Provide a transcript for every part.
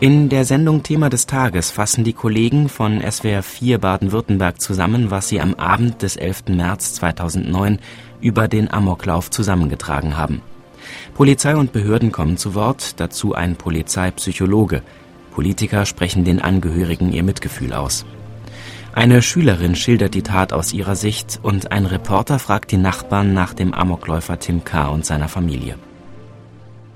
In der Sendung Thema des Tages fassen die Kollegen von SWR 4 Baden-Württemberg zusammen, was sie am Abend des 11. März 2009 über den Amoklauf zusammengetragen haben. Polizei und Behörden kommen zu Wort, dazu ein Polizeipsychologe. Politiker sprechen den Angehörigen ihr Mitgefühl aus. Eine Schülerin schildert die Tat aus ihrer Sicht und ein Reporter fragt die Nachbarn nach dem Amokläufer Tim K. und seiner Familie.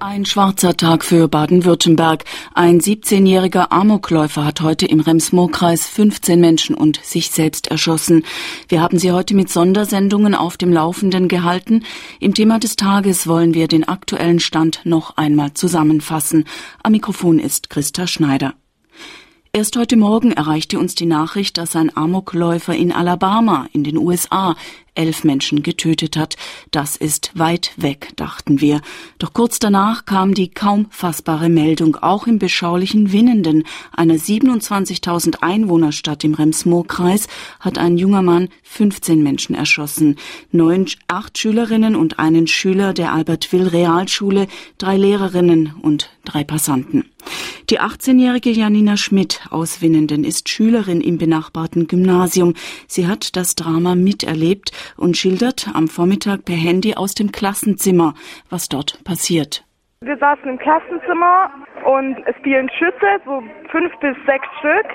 Ein schwarzer Tag für Baden-Württemberg. Ein 17-jähriger Amokläufer hat heute im Rems-Murr-Kreis 15 Menschen und sich selbst erschossen. Wir haben Sie heute mit Sondersendungen auf dem Laufenden gehalten. Im Thema des Tages wollen wir den aktuellen Stand noch einmal zusammenfassen. Am Mikrofon ist Christa Schneider. Erst heute Morgen erreichte uns die Nachricht, dass ein Amokläufer in Alabama in den USA elf Menschen getötet hat. Das ist weit weg, dachten wir. Doch kurz danach kam die kaum fassbare Meldung, auch im beschaulichen Winnenden, einer 27.000 Einwohnerstadt im Rems-Murr-Kreis, hat ein junger Mann 15 Menschen erschossen. Neun, acht Schülerinnen und einen Schüler der Albert-Will-Realschule, drei Lehrerinnen und drei Passanten. Die 18-jährige Janina Schmidt aus Winnenden ist Schülerin im benachbarten Gymnasium. Sie hat das Drama miterlebt und schildert am Vormittag per Handy aus dem Klassenzimmer, was dort passiert. Wir saßen im Klassenzimmer und es fielen Schüsse, so fünf bis sechs Stück.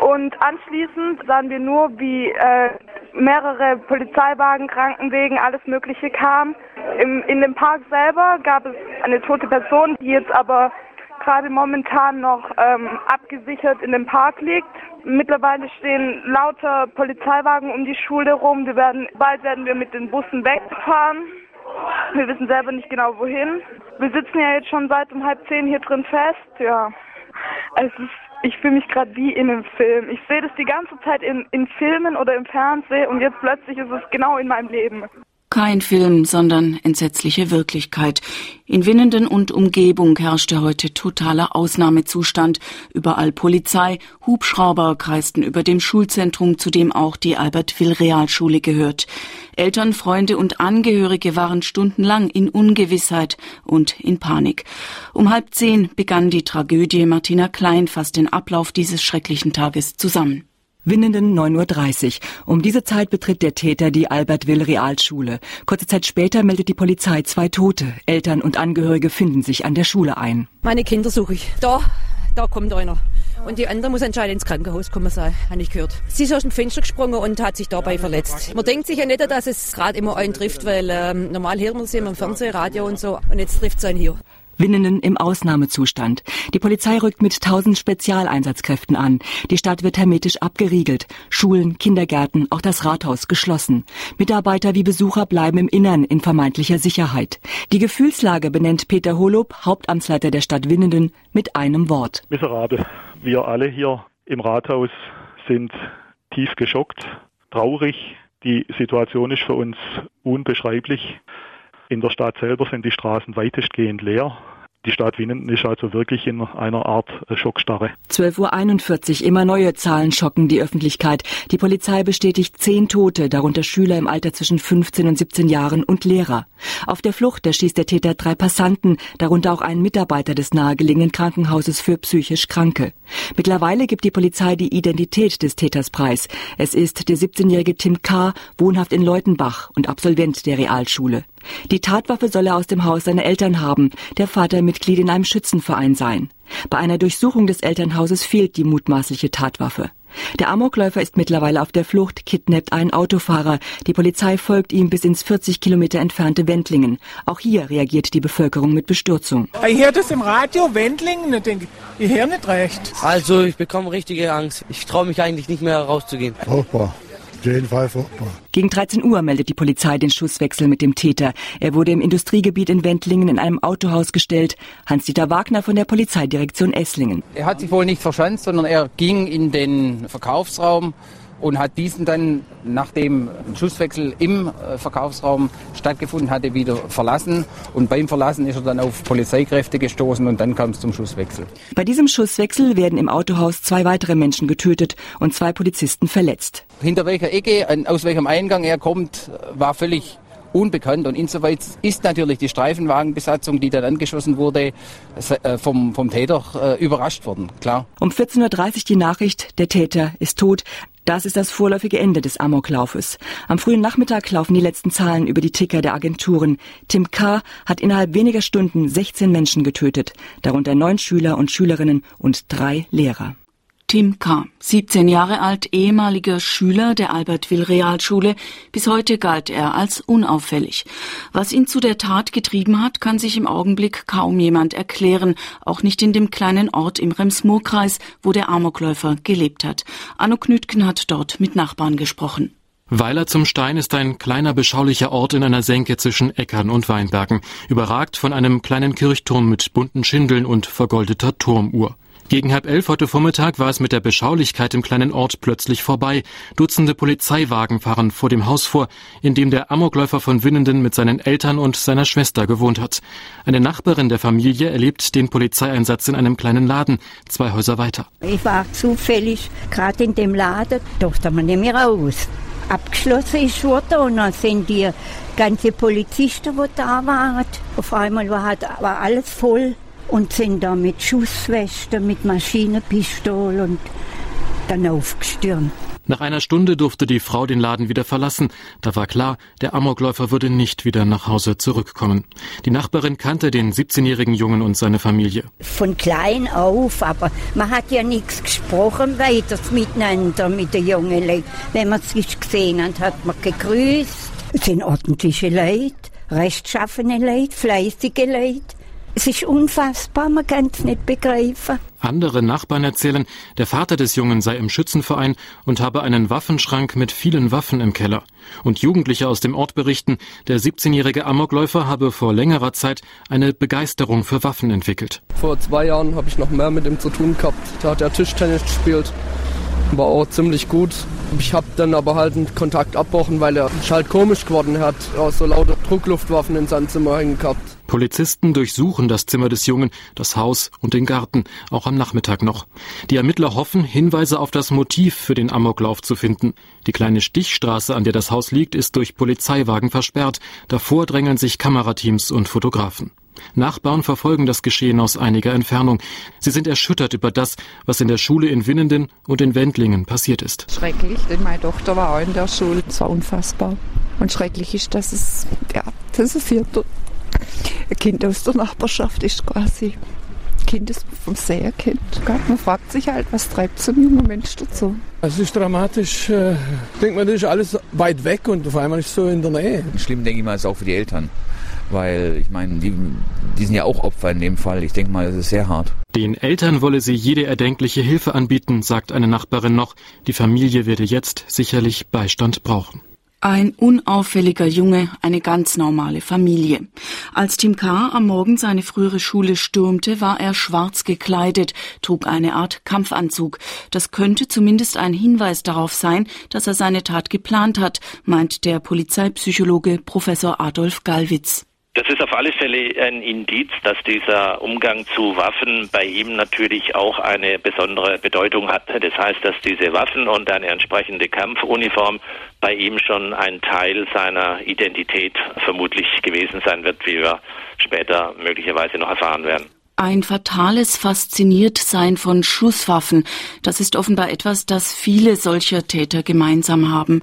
Und anschließend sahen wir nur, wie äh, mehrere Polizeiwagen, Krankenwegen, alles Mögliche kam. Im, in dem Park selber gab es eine tote Person, die jetzt aber gerade momentan noch ähm, abgesichert in dem Park liegt. Mittlerweile stehen lauter Polizeiwagen um die Schule rum. Wir werden, bald werden wir mit den Bussen wegfahren. Wir wissen selber nicht genau wohin. Wir sitzen ja jetzt schon seit um halb zehn hier drin fest. Ja, es ist, ich fühle mich gerade wie in einem Film. Ich sehe das die ganze Zeit in, in Filmen oder im Fernsehen und jetzt plötzlich ist es genau in meinem Leben. Kein Film, sondern entsetzliche Wirklichkeit. In Winnenden und Umgebung herrschte heute totaler Ausnahmezustand. Überall Polizei, Hubschrauber kreisten über dem Schulzentrum, zu dem auch die Albert-Will-Realschule gehört. Eltern, Freunde und Angehörige waren stundenlang in Ungewissheit und in Panik. Um halb zehn begann die Tragödie. Martina Klein fasst den Ablauf dieses schrecklichen Tages zusammen. Winnenden 9.30 Uhr. Um diese Zeit betritt der Täter die Albert-Will-Realschule. Kurze Zeit später meldet die Polizei zwei Tote. Eltern und Angehörige finden sich an der Schule ein. Meine Kinder suche ich. Da, da kommt einer. Und die andere muss anscheinend ins Krankenhaus kommen habe ich gehört. Sie ist aus dem Fenster gesprungen und hat sich dabei verletzt. Man denkt sich ja nicht, dass es gerade immer einen trifft, weil ähm, normal hören wir sie immer im Fernsehen, Radio und so. Und jetzt trifft es einen hier. Winnenden im Ausnahmezustand. Die Polizei rückt mit tausend Spezialeinsatzkräften an. Die Stadt wird hermetisch abgeriegelt. Schulen, Kindergärten, auch das Rathaus geschlossen. Mitarbeiter wie Besucher bleiben im Innern in vermeintlicher Sicherheit. Die Gefühlslage benennt Peter Holub, Hauptamtsleiter der Stadt Winnenden, mit einem Wort. Miserabel. Wir alle hier im Rathaus sind tief geschockt, traurig. Die Situation ist für uns unbeschreiblich. In der Stadt selber sind die Straßen weitestgehend leer. Die Stadt Winnenden ist also wirklich in einer Art äh, Schockstarre. 12.41 Uhr, immer neue Zahlen schocken die Öffentlichkeit. Die Polizei bestätigt zehn Tote, darunter Schüler im Alter zwischen 15 und 17 Jahren und Lehrer. Auf der Flucht erschießt der Täter drei Passanten, darunter auch einen Mitarbeiter des nahegelegenen Krankenhauses für psychisch Kranke. Mittlerweile gibt die Polizei die Identität des Täters preis. Es ist der 17-jährige Tim K., wohnhaft in Leutenbach und Absolvent der Realschule. Die Tatwaffe soll er aus dem Haus seiner Eltern haben, der Vater Mitglied in einem Schützenverein sein. Bei einer Durchsuchung des Elternhauses fehlt die mutmaßliche Tatwaffe. Der Amokläufer ist mittlerweile auf der Flucht, kidnappt einen Autofahrer. Die Polizei folgt ihm bis ins 40 Kilometer entfernte Wendlingen. Auch hier reagiert die Bevölkerung mit Bestürzung. Ich höre das im Radio, Wendlingen, und denke, ich höre nicht recht. Also ich bekomme richtige Angst. Ich traue mich eigentlich nicht mehr rauszugehen. Furchtbar jeden Fall furchtbar. Gegen 13 Uhr meldet die Polizei den Schusswechsel mit dem Täter. Er wurde im Industriegebiet in Wendlingen in einem Autohaus gestellt. Hans-Dieter Wagner von der Polizeidirektion Esslingen. Er hat sich wohl nicht verschanzt, sondern er ging in den Verkaufsraum und hat diesen dann, nachdem ein Schusswechsel im äh, Verkaufsraum stattgefunden hatte, wieder verlassen. Und beim Verlassen ist er dann auf Polizeikräfte gestoßen und dann kam es zum Schusswechsel. Bei diesem Schusswechsel werden im Autohaus zwei weitere Menschen getötet und zwei Polizisten verletzt. Hinter welcher Ecke, aus welchem Eingang er kommt, war völlig unbekannt. Und insoweit ist natürlich die Streifenwagenbesatzung, die dann angeschossen wurde, äh, vom, vom Täter äh, überrascht worden, klar. Um 14.30 Uhr die Nachricht, der Täter ist tot. Das ist das vorläufige Ende des Amoklaufes. Am frühen Nachmittag laufen die letzten Zahlen über die Ticker der Agenturen. Tim K. hat innerhalb weniger Stunden 16 Menschen getötet, darunter neun Schüler und Schülerinnen und drei Lehrer. Tim K., 17 Jahre alt, ehemaliger Schüler der Albert-Will-Realschule. Bis heute galt er als unauffällig. Was ihn zu der Tat getrieben hat, kann sich im Augenblick kaum jemand erklären. Auch nicht in dem kleinen Ort im Rems-Murr-Kreis, wo der Amokläufer gelebt hat. Anno Knütken hat dort mit Nachbarn gesprochen. Weiler zum Stein ist ein kleiner beschaulicher Ort in einer Senke zwischen Äckern und Weinbergen, überragt von einem kleinen Kirchturm mit bunten Schindeln und vergoldeter Turmuhr. Gegen halb elf heute Vormittag war es mit der Beschaulichkeit im kleinen Ort plötzlich vorbei. Dutzende Polizeiwagen fahren vor dem Haus vor, in dem der Amokläufer von Winnenden mit seinen Eltern und seiner Schwester gewohnt hat. Eine Nachbarin der Familie erlebt den Polizeieinsatz in einem kleinen Laden, zwei Häuser weiter. Ich war zufällig gerade in dem Laden, durfte man nicht mehr raus. Abgeschlossen ist worden und dann sind die ganze Polizisten, die da waren. Auf einmal war, alles voll und sind da mit Schusswesten, mit Maschinenpistol und dann aufgestürmt. Nach einer Stunde durfte die Frau den Laden wieder verlassen. Da war klar, der Amokläufer würde nicht wieder nach Hause zurückkommen. Die Nachbarin kannte den 17-jährigen Jungen und seine Familie. Von klein auf, aber man hat ja nichts gesprochen weiter miteinander mit den jungen Leuten. Wenn man sich gesehen hat, hat man gegrüßt. Es sind ordentliche Leute, rechtschaffene Leute, fleißige Leute. Es ist unfassbar, man kann es nicht begreifen. Andere Nachbarn erzählen, der Vater des Jungen sei im Schützenverein und habe einen Waffenschrank mit vielen Waffen im Keller. Und Jugendliche aus dem Ort berichten, der 17-jährige Amokläufer habe vor längerer Zeit eine Begeisterung für Waffen entwickelt. Vor zwei Jahren habe ich noch mehr mit ihm zu tun gehabt. Da hat er Tischtennis gespielt war auch ziemlich gut. Ich habe dann aber halt einen Kontakt abbrochen, weil er halt komisch geworden hat. Auch so lauter Druckluftwaffen in seinem Zimmer hängen gehabt. Polizisten durchsuchen das Zimmer des Jungen, das Haus und den Garten, auch am Nachmittag noch. Die Ermittler hoffen, Hinweise auf das Motiv für den Amoklauf zu finden. Die kleine Stichstraße, an der das Haus liegt, ist durch Polizeiwagen versperrt. Davor drängeln sich Kamerateams und Fotografen. Nachbarn verfolgen das Geschehen aus einiger Entfernung. Sie sind erschüttert über das, was in der Schule in Winnenden und in Wendlingen passiert ist. Schrecklich, denn meine Tochter war auch in der Schule. Es war unfassbar. Und schrecklich ist, dass es, ja, das ist ein Kind aus der Nachbarschaft ist quasi. Kind, das man vom Sehen kennt. Man fragt sich halt, was treibt so ein junger Mensch dazu? Es ist dramatisch. Äh, ich denke mal, das ist alles weit weg und auf einmal ist es so in der Nähe. Schlimm, denke ich mal, ist auch für die Eltern weil ich meine, die, die sind ja auch Opfer in dem Fall. Ich denke mal, das ist sehr hart. Den Eltern wolle sie jede erdenkliche Hilfe anbieten, sagt eine Nachbarin noch. Die Familie werde jetzt sicherlich Beistand brauchen. Ein unauffälliger Junge, eine ganz normale Familie. Als Tim K. am Morgen seine frühere Schule stürmte, war er schwarz gekleidet, trug eine Art Kampfanzug. Das könnte zumindest ein Hinweis darauf sein, dass er seine Tat geplant hat, meint der Polizeipsychologe Professor Adolf Gallwitz. Das ist auf alle Fälle ein Indiz, dass dieser Umgang zu Waffen bei ihm natürlich auch eine besondere Bedeutung hatte. Das heißt, dass diese Waffen und eine entsprechende Kampfuniform bei ihm schon ein Teil seiner Identität vermutlich gewesen sein wird, wie wir später möglicherweise noch erfahren werden. Ein fatales Fasziniertsein von Schusswaffen, das ist offenbar etwas, das viele solcher Täter gemeinsam haben.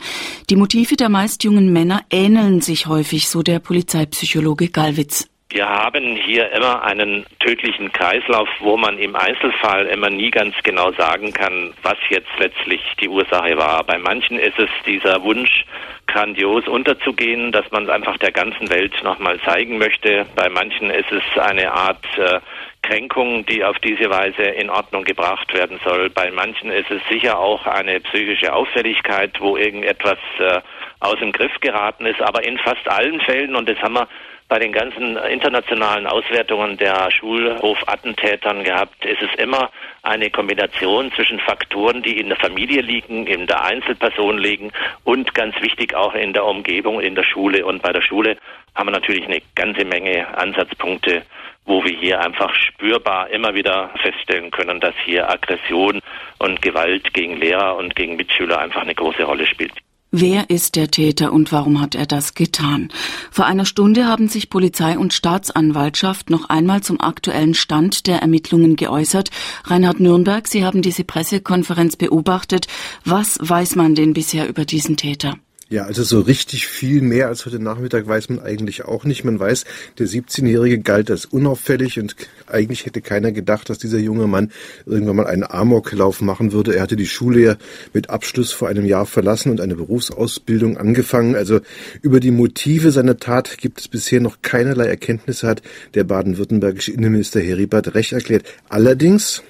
Die Motive der meist jungen Männer ähneln sich häufig, so der Polizeipsychologe Gallwitz. Wir haben hier immer einen tödlichen Kreislauf, wo man im Einzelfall immer nie ganz genau sagen kann, was jetzt letztlich die Ursache war. Bei manchen ist es dieser Wunsch, grandios unterzugehen, dass man es einfach der ganzen Welt nochmal zeigen möchte. Bei manchen ist es eine Art äh, Kränkung, die auf diese Weise in Ordnung gebracht werden soll. Bei manchen ist es sicher auch eine psychische Auffälligkeit, wo irgendetwas äh, aus dem Griff geraten ist. Aber in fast allen Fällen, und das haben wir bei den ganzen internationalen Auswertungen der Schulhofattentätern gehabt, ist es immer eine Kombination zwischen Faktoren, die in der Familie liegen, in der Einzelperson liegen und ganz wichtig auch in der Umgebung, in der Schule. Und bei der Schule haben wir natürlich eine ganze Menge Ansatzpunkte, wo wir hier einfach spürbar immer wieder feststellen können, dass hier Aggression und Gewalt gegen Lehrer und gegen Mitschüler einfach eine große Rolle spielt. Wer ist der Täter und warum hat er das getan? Vor einer Stunde haben sich Polizei und Staatsanwaltschaft noch einmal zum aktuellen Stand der Ermittlungen geäußert. Reinhard Nürnberg, Sie haben diese Pressekonferenz beobachtet. Was weiß man denn bisher über diesen Täter? Ja, also so richtig viel mehr als heute Nachmittag weiß man eigentlich auch nicht. Man weiß, der 17-Jährige galt als unauffällig und eigentlich hätte keiner gedacht, dass dieser junge Mann irgendwann mal einen Amoklauf machen würde. Er hatte die Schule ja mit Abschluss vor einem Jahr verlassen und eine Berufsausbildung angefangen. Also über die Motive seiner Tat gibt es bisher noch keinerlei Erkenntnisse, hat der baden-württembergische Innenminister Heribert Rech erklärt. Allerdings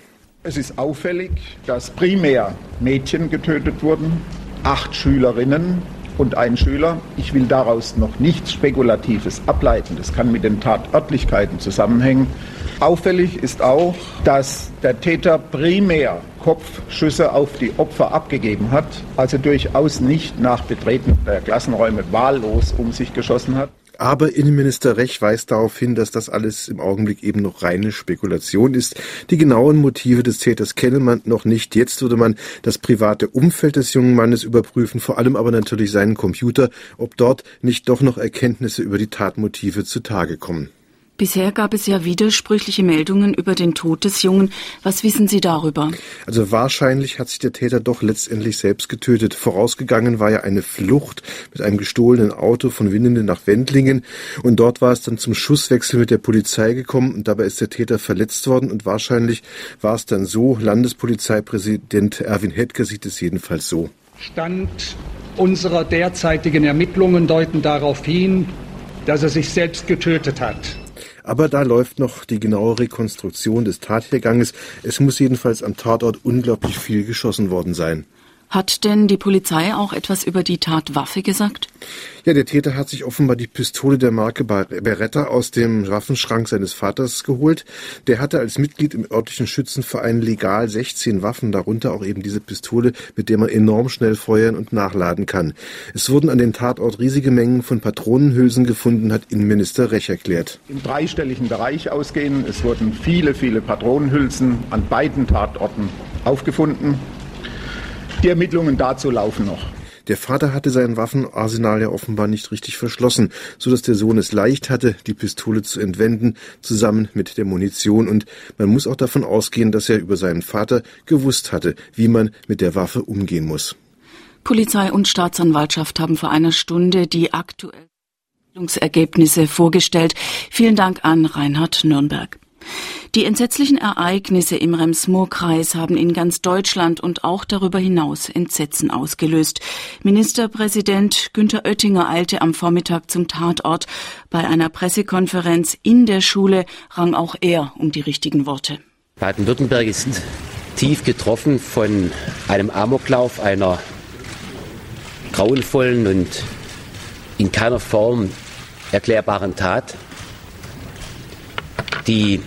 es ist auffällig, dass primär Mädchen getötet wurden, acht Schülerinnen und ein Schüler. Ich will daraus noch nichts Spekulatives ableiten. Das kann mit den Tatörtlichkeiten zusammenhängen. Auffällig ist auch, dass der Täter primär Kopfschüsse auf die Opfer abgegeben hat, also durchaus nicht nach Betreten der Klassenräume wahllos um sich geschossen hat. Aber Innenminister Rech weist darauf hin, dass das alles im Augenblick eben noch reine Spekulation ist. Die genauen Motive des Täters kenne man noch nicht. Jetzt würde man das private Umfeld des jungen Mannes überprüfen, vor allem aber natürlich seinen Computer, ob dort nicht doch noch Erkenntnisse über die Tatmotive zutage kommen. Bisher gab es ja widersprüchliche Meldungen über den Tod des Jungen. Was wissen Sie darüber? Also wahrscheinlich hat sich der Täter doch letztendlich selbst getötet. Vorausgegangen war ja eine Flucht mit einem gestohlenen Auto von Winnenden nach Wendlingen. Und dort war es dann zum Schusswechsel mit der Polizei gekommen und dabei ist der Täter verletzt worden. Und wahrscheinlich war es dann so, Landespolizeipräsident Erwin Hetker sieht es jedenfalls so. Stand unserer derzeitigen Ermittlungen deuten darauf hin, dass er sich selbst getötet hat. Aber da läuft noch die genaue Rekonstruktion des Tatherganges. Es muss jedenfalls am Tatort unglaublich viel geschossen worden sein. Hat denn die Polizei auch etwas über die Tatwaffe gesagt? Ja, der Täter hat sich offenbar die Pistole der Marke Beretta aus dem Waffenschrank seines Vaters geholt. Der hatte als Mitglied im örtlichen Schützenverein legal 16 Waffen, darunter auch eben diese Pistole, mit der man enorm schnell feuern und nachladen kann. Es wurden an den Tatort riesige Mengen von Patronenhülsen gefunden, hat Innenminister Rech erklärt. Im dreistelligen Bereich ausgehen. Es wurden viele, viele Patronenhülsen an beiden Tatorten aufgefunden. Die Ermittlungen dazu laufen noch. Der Vater hatte sein Waffenarsenal ja offenbar nicht richtig verschlossen, so dass der Sohn es leicht hatte, die Pistole zu entwenden, zusammen mit der Munition. Und man muss auch davon ausgehen, dass er über seinen Vater gewusst hatte, wie man mit der Waffe umgehen muss. Polizei und Staatsanwaltschaft haben vor einer Stunde die aktuellen Ergebnisse vorgestellt. Vielen Dank an Reinhard Nürnberg. Die entsetzlichen Ereignisse im Rems-Murr-Kreis haben in ganz Deutschland und auch darüber hinaus Entsetzen ausgelöst. Ministerpräsident Günther Oettinger eilte am Vormittag zum Tatort. Bei einer Pressekonferenz in der Schule rang auch er um die richtigen Worte. Baden-Württemberg ist tief getroffen von einem Amoklauf, einer grauenvollen und in keiner Form erklärbaren Tat, die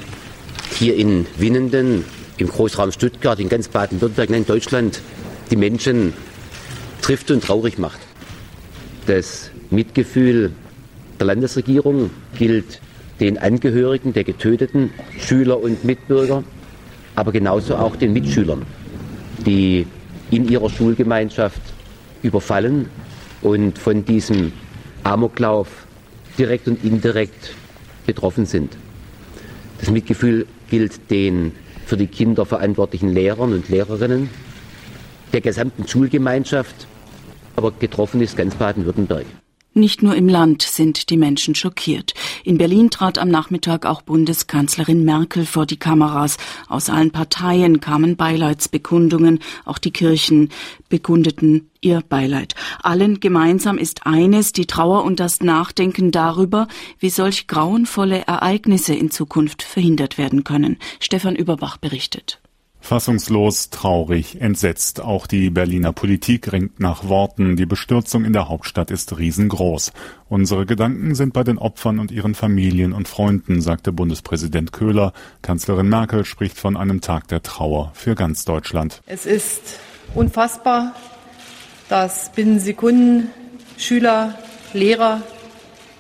hier in Winnenden, im Großraum Stuttgart, in ganz Baden-Württemberg, in Deutschland die Menschen trifft und traurig macht. Das Mitgefühl der Landesregierung gilt den Angehörigen der getöteten Schüler und Mitbürger, aber genauso auch den Mitschülern, die in ihrer Schulgemeinschaft überfallen und von diesem Amoklauf direkt und indirekt betroffen sind. Das Mitgefühl gilt den für die Kinder verantwortlichen Lehrern und Lehrerinnen, der gesamten Schulgemeinschaft, aber getroffen ist ganz Baden-Württemberg. Nicht nur im Land sind die Menschen schockiert. In Berlin trat am Nachmittag auch Bundeskanzlerin Merkel vor die Kameras. Aus allen Parteien kamen Beileidsbekundungen. Auch die Kirchen bekundeten ihr Beileid. Allen gemeinsam ist eines, die Trauer und das Nachdenken darüber, wie solch grauenvolle Ereignisse in Zukunft verhindert werden können. Stefan Überbach berichtet. Fassungslos, traurig, entsetzt. Auch die Berliner Politik ringt nach Worten. Die Bestürzung in der Hauptstadt ist riesengroß. Unsere Gedanken sind bei den Opfern und ihren Familien und Freunden, sagte Bundespräsident Köhler. Kanzlerin Merkel spricht von einem Tag der Trauer für ganz Deutschland. Es ist unfassbar, dass binnen Sekunden Schüler, Lehrer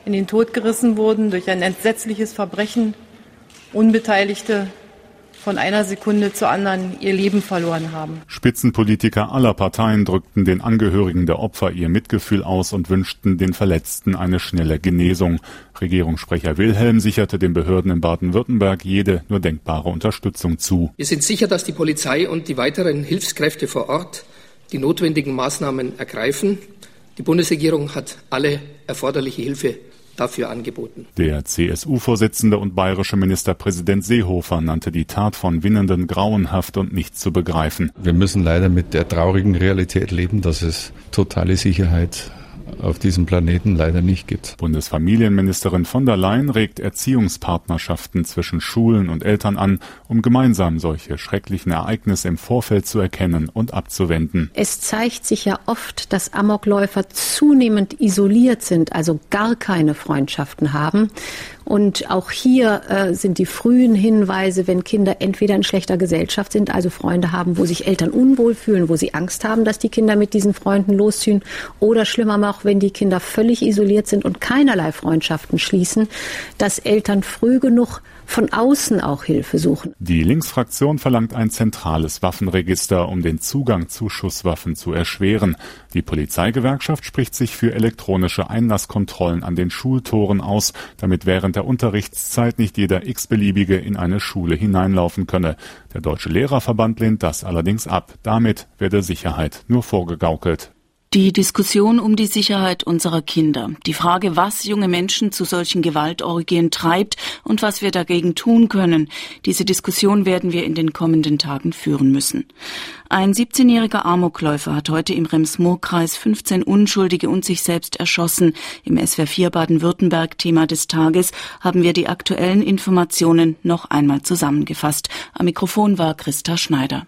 in den Tod gerissen wurden durch ein entsetzliches Verbrechen. Unbeteiligte von einer Sekunde zur anderen ihr Leben verloren haben. Spitzenpolitiker aller Parteien drückten den Angehörigen der Opfer ihr Mitgefühl aus und wünschten den Verletzten eine schnelle Genesung. Regierungssprecher Wilhelm sicherte den Behörden in Baden-Württemberg jede nur denkbare Unterstützung zu. Wir sind sicher, dass die Polizei und die weiteren Hilfskräfte vor Ort die notwendigen Maßnahmen ergreifen. Die Bundesregierung hat alle erforderliche Hilfe dafür angeboten. Der CSU-Vorsitzende und bayerische Ministerpräsident Seehofer nannte die Tat von Winnenden grauenhaft und nicht zu begreifen. Wir müssen leider mit der traurigen Realität leben, dass es totale Sicherheit auf diesem Planeten leider nicht gibt. Bundesfamilienministerin von der Leyen regt Erziehungspartnerschaften zwischen Schulen und Eltern an, um gemeinsam solche schrecklichen Ereignisse im Vorfeld zu erkennen und abzuwenden. Es zeigt sich ja oft, dass Amokläufer zunehmend isoliert sind, also gar keine Freundschaften haben. Und auch hier äh, sind die frühen Hinweise, wenn Kinder entweder in schlechter Gesellschaft sind, also Freunde haben, wo sich Eltern unwohl fühlen, wo sie Angst haben, dass die Kinder mit diesen Freunden losziehen, oder schlimmer noch, wenn die Kinder völlig isoliert sind und keinerlei Freundschaften schließen, dass Eltern früh genug von außen auch Hilfe suchen. Die Linksfraktion verlangt ein zentrales Waffenregister, um den Zugang zu Schusswaffen zu erschweren. Die Polizeigewerkschaft spricht sich für elektronische Einlasskontrollen an den Schultoren aus, damit während der Unterrichtszeit nicht jeder x-beliebige in eine Schule hineinlaufen könne. Der Deutsche Lehrerverband lehnt das allerdings ab. Damit werde Sicherheit nur vorgegaukelt. Die Diskussion um die Sicherheit unserer Kinder, die Frage, was junge Menschen zu solchen Gewaltorgien treibt und was wir dagegen tun können, diese Diskussion werden wir in den kommenden Tagen führen müssen. Ein 17-jähriger Amokläufer hat heute im Rems-Murr-Kreis 15 Unschuldige und sich selbst erschossen. Im SWR 4 Baden-Württemberg Thema des Tages haben wir die aktuellen Informationen noch einmal zusammengefasst. Am Mikrofon war Christa Schneider.